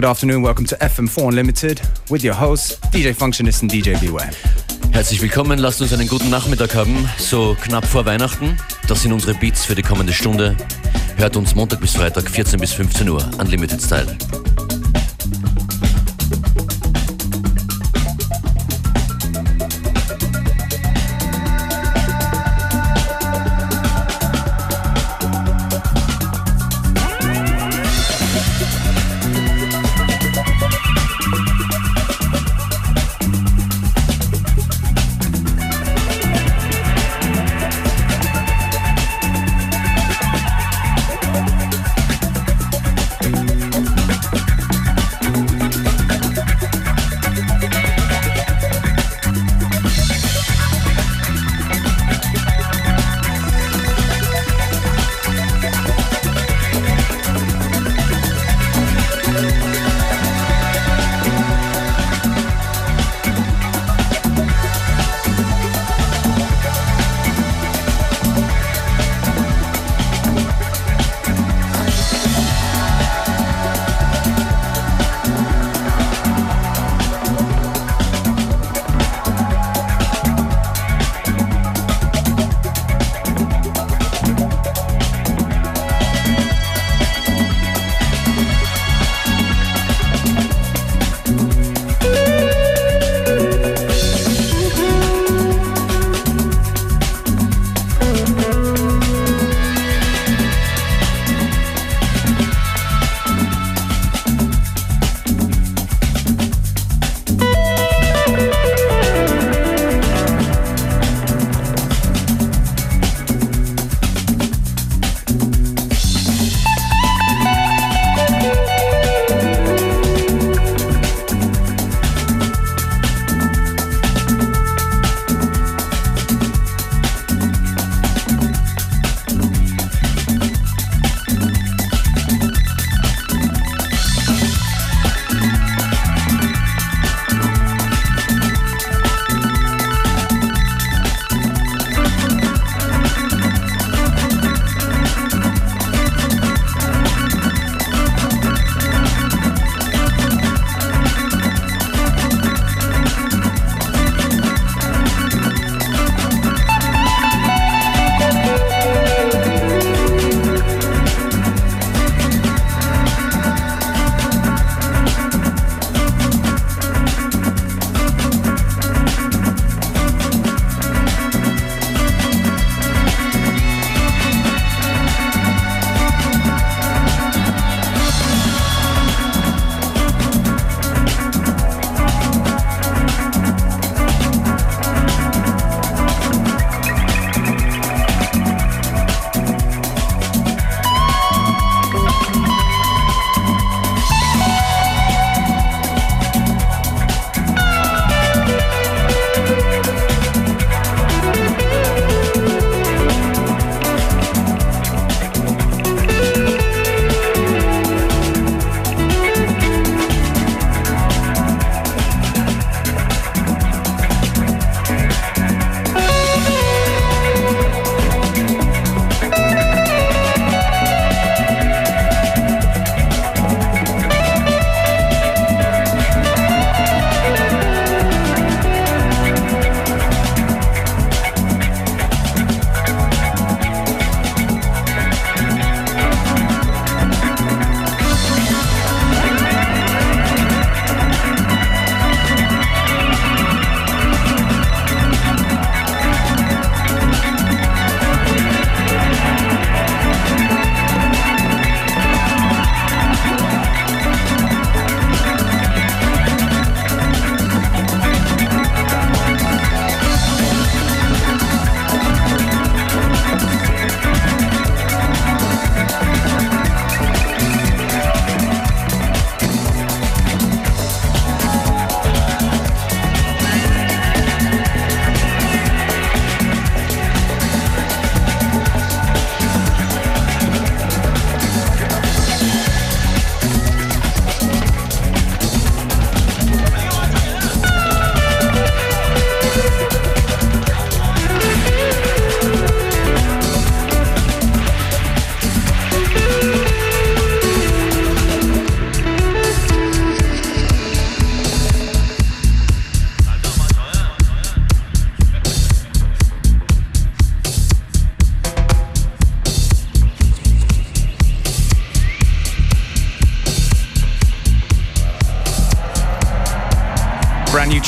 Good afternoon, welcome to FM4 Unlimited with your hosts, DJ Functionist and DJ Beware. Herzlich willkommen, lasst uns einen guten Nachmittag haben, so knapp vor Weihnachten. Das sind unsere Beats für die kommende Stunde. Hört uns Montag bis Freitag 14 bis 15 Uhr, Unlimited Style.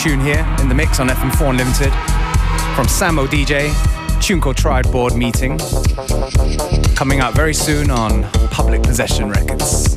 Tune here in the mix on FM4 Unlimited from Samo DJ, tune called Triad Board Meeting. Coming out very soon on Public Possession Records.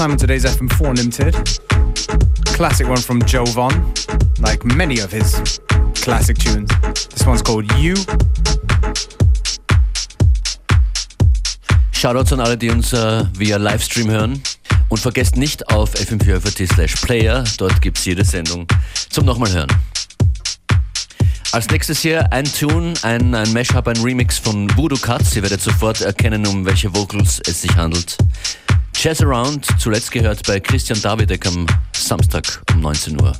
time in today's FM4 Unlimited. Classic one from Joe Von, like many of his classic tunes. This one's called You. Shoutouts an alle, die uns äh, via Livestream hören. Und vergesst nicht auf fm4 slash player, dort gibt es jede Sendung zum nochmal hören. Als nächstes hier ein Tune, ein, ein Mashup, ein Remix von Voodoo Cuts. Ihr werdet sofort erkennen, um welche Vocals es sich handelt. Jazz Around, zuletzt gehört bei Christian Davidek am Samstag um 19 Uhr.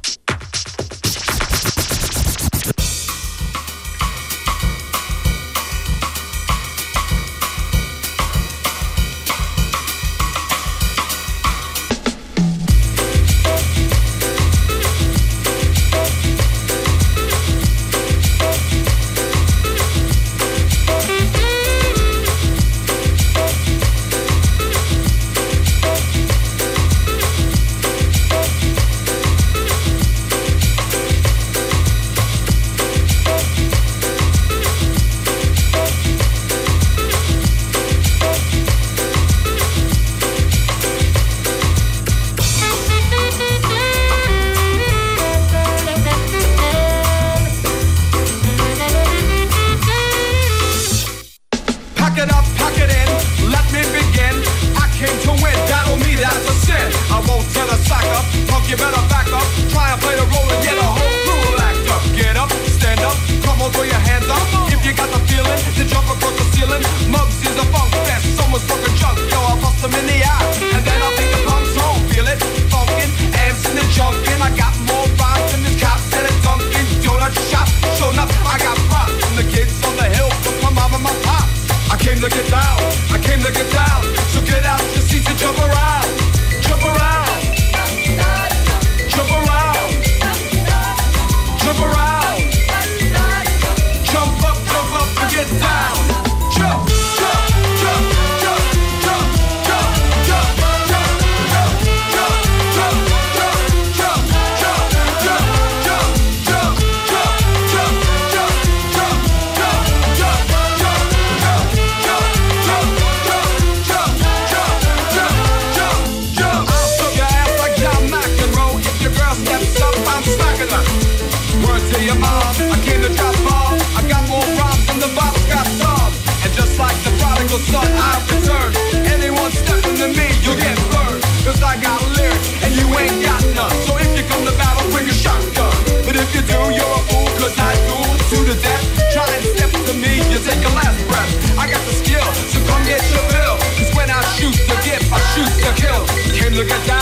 Jump,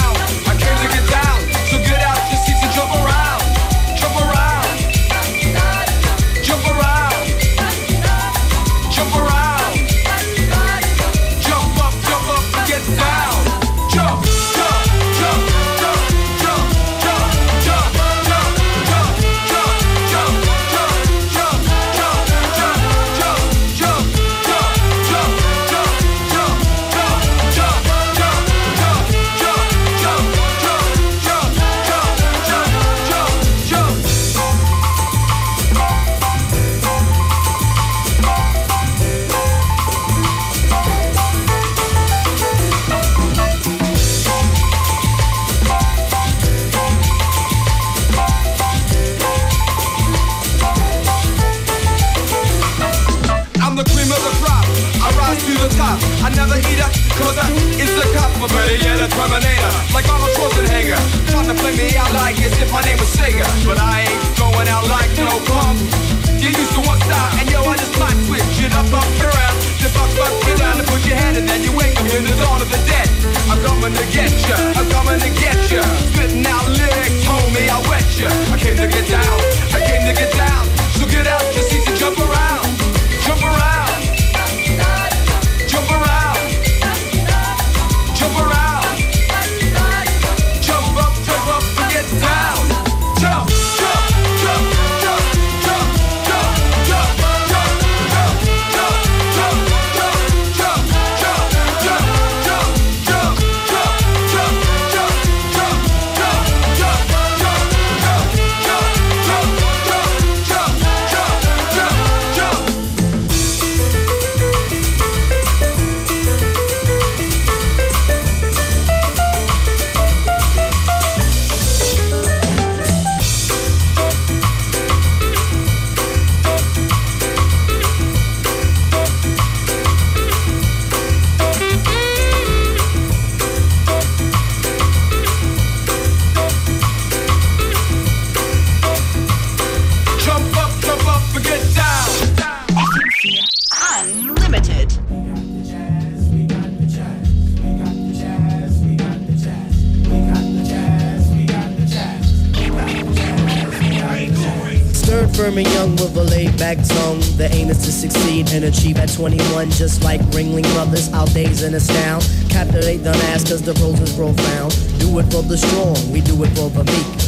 21, just like Ringling Brothers. Our days in astound. Captivate the mass cause the pros is profound. Do it for the strong, we do it for the meek.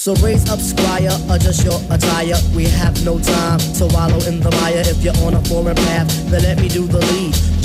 So raise up, squire, adjust your attire. We have no time to wallow in the mire. If you're on a foreign path, then let me do the lead.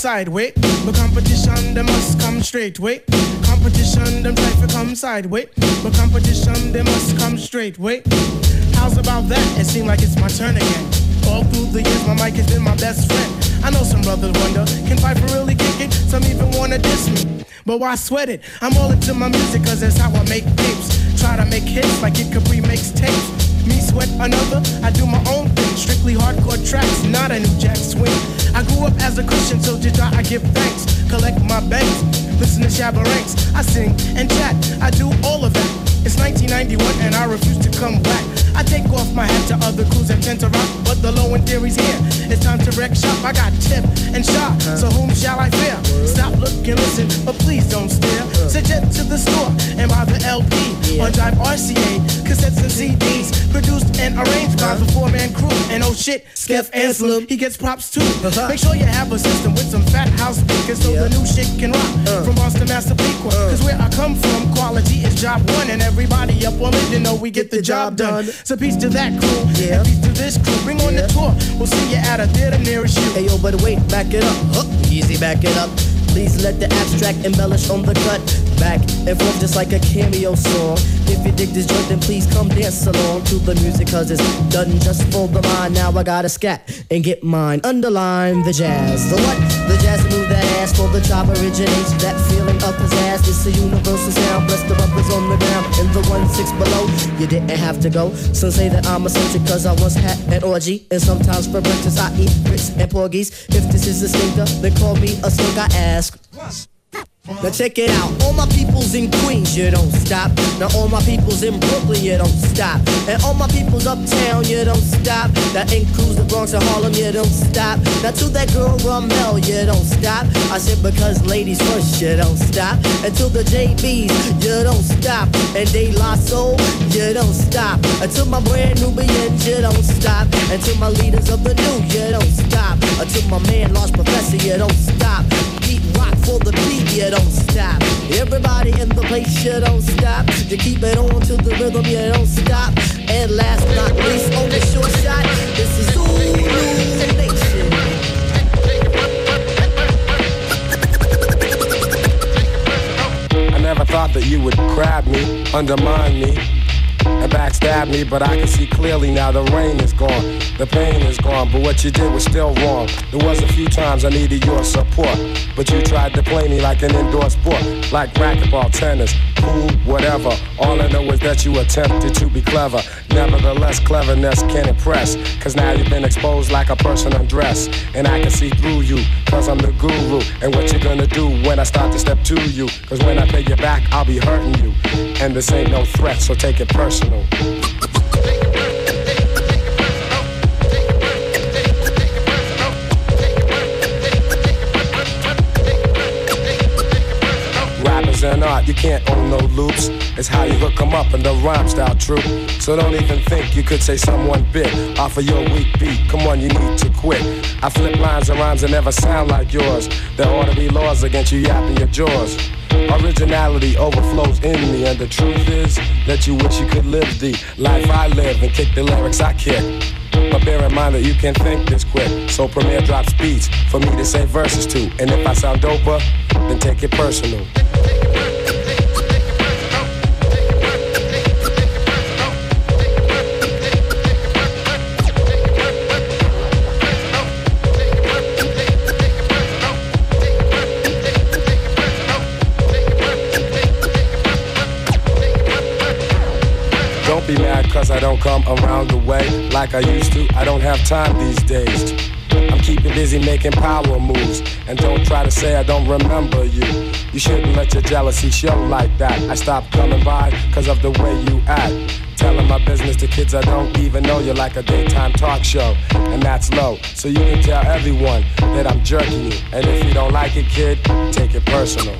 Sideways. But competition, they must come straight way. Competition, them try to come sideways. But competition, they must come straight way. How's about that? It seems like it's my turn again. All through the years, my mic has been my best friend. I know some brothers wonder, can Phife really kick it? Some even wanna diss me. But why sweat it? I'm all into my music, cause that's how I make tapes. Try to make hits like it Capri makes tapes. Me sweat another, I do my own thing. Strictly hardcore tracks, not a new jack swing. I grew up as a Christian, so did I, I give thanks. Collect my banks, listen to Shabba Ranks. I sing and chat, I do all of that. It's 1991 and I refuse to come back. I take off my hat to other crews that tend to rock, but the low end theory's here. It's time to wreck shop. I got tip and shot, so whom shall I fear? Stop, look, and listen, but please don't stare. Suggest to the store and buy the LP on Jive RCA, cassettes and CDs, produced and arranged by the four man crew. And oh shit, Skeff Anselm, he gets props too. Make sure you have a system with some fat house speakers so the new shit can rock. From Boston, Massapequa, cause where I come from, quality is job one, and everybody up on it, you know we get the job done. So peace to that crew, Yeah. and peace to this crew. Bring on the tour, we'll see you at a theater nearest you. Hey yo, but wait, back it up. Huh, easy, back it up. Please let the abstract embellish on the cut. Back and forth just like a cameo song. If you dig this joint, then please come dance along to the music, cause it's done just for the mind. Now I gotta scat and get mine. Underline the jazz. The what? The jazz move that ass for the chop originates. That feeling of pizzazz. It's a universal sound. Bless the rubbers on the ground. In the one six below, you didn't have to go. Some say that I'm eccentric cause I once had an orgy. And sometimes for breakfast I eat grits and porgies. If this is a stinker, then call me a skunk. I ask. Now check it out, all my peoples in Queens, you don't stop. Now all my peoples in Brooklyn, you don't stop. And all my peoples uptown, you don't stop. That includes the Bronx and Harlem, you don't stop. Now to that girl Ramel, you don't stop. I said because ladies first, you don't stop. And to the JBs, you don't stop. And De La Soul, you don't stop. To my brand new Nubians, you don't stop. And to my leaders of the new, you don't stop. To my man Large Professor, you don't stop. Pete Rock for the beat, you don't stop. Everybody in the place, you don't stop. You keep it on to the rhythm, you don't stop. And last but not least, on the short shot, this is Zulu Nation. I never thought that you would grab me, undermine me, and backstab me, but I can see clearly now the rain is gone, the pain is gone, but what you did was still wrong. There was a few times I needed your support, but you tried to play me like an indoor sport, like racquetball, tennis, pool, whatever. All I know is that you attempted to be clever. Nevertheless, cleverness can impress, cause now you've been exposed like a person undressed, and I can see through you, cause I'm the guru, and what you gonna do when I start to step to you, cause when I pay you back, I'll be hurting you, and this ain't no threat, so take it personal. Rappers and art, You can't own no loops. It's how you hook 'em up in the rhyme style, true. So don't even think you could say someone bit off of your weak beat. Come on, you need to quit. I flip lines and rhymes that never sound like yours. There ought to be laws against you yapping your jaws. Originality overflows in me, and the truth is that you wish you could live the life I live and kick the lyrics I kick. But bear in mind that you can think this quick. So Premier drops beats for me to say verses to. And if I sound doper, then take it personal. Don't be mad cause I don't come around the way like I used to. I don't have time these days. I'm keeping busy making power moves. And don't try to say I don't remember you. You shouldn't let your jealousy show like that. I stopped coming by cause of the way you act. Telling my business to kids I don't even know you're like a daytime talk show. And that's low. So you can tell everyone that I'm jerking you. And if you don't like it, kid, take it personal.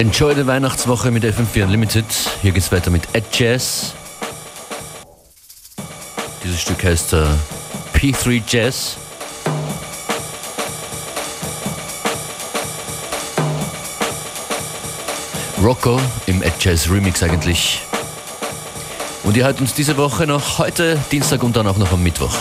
Enjoy die Weihnachtswoche mit FM4 Unlimited. Hier geht's weiter mit Ed Jazz. Dieses Stück heißt äh, P3 Jazz. Rocco im Ed Jazz Remix eigentlich. Und ihr hört uns diese Woche noch heute, Dienstag und dann auch noch am Mittwoch.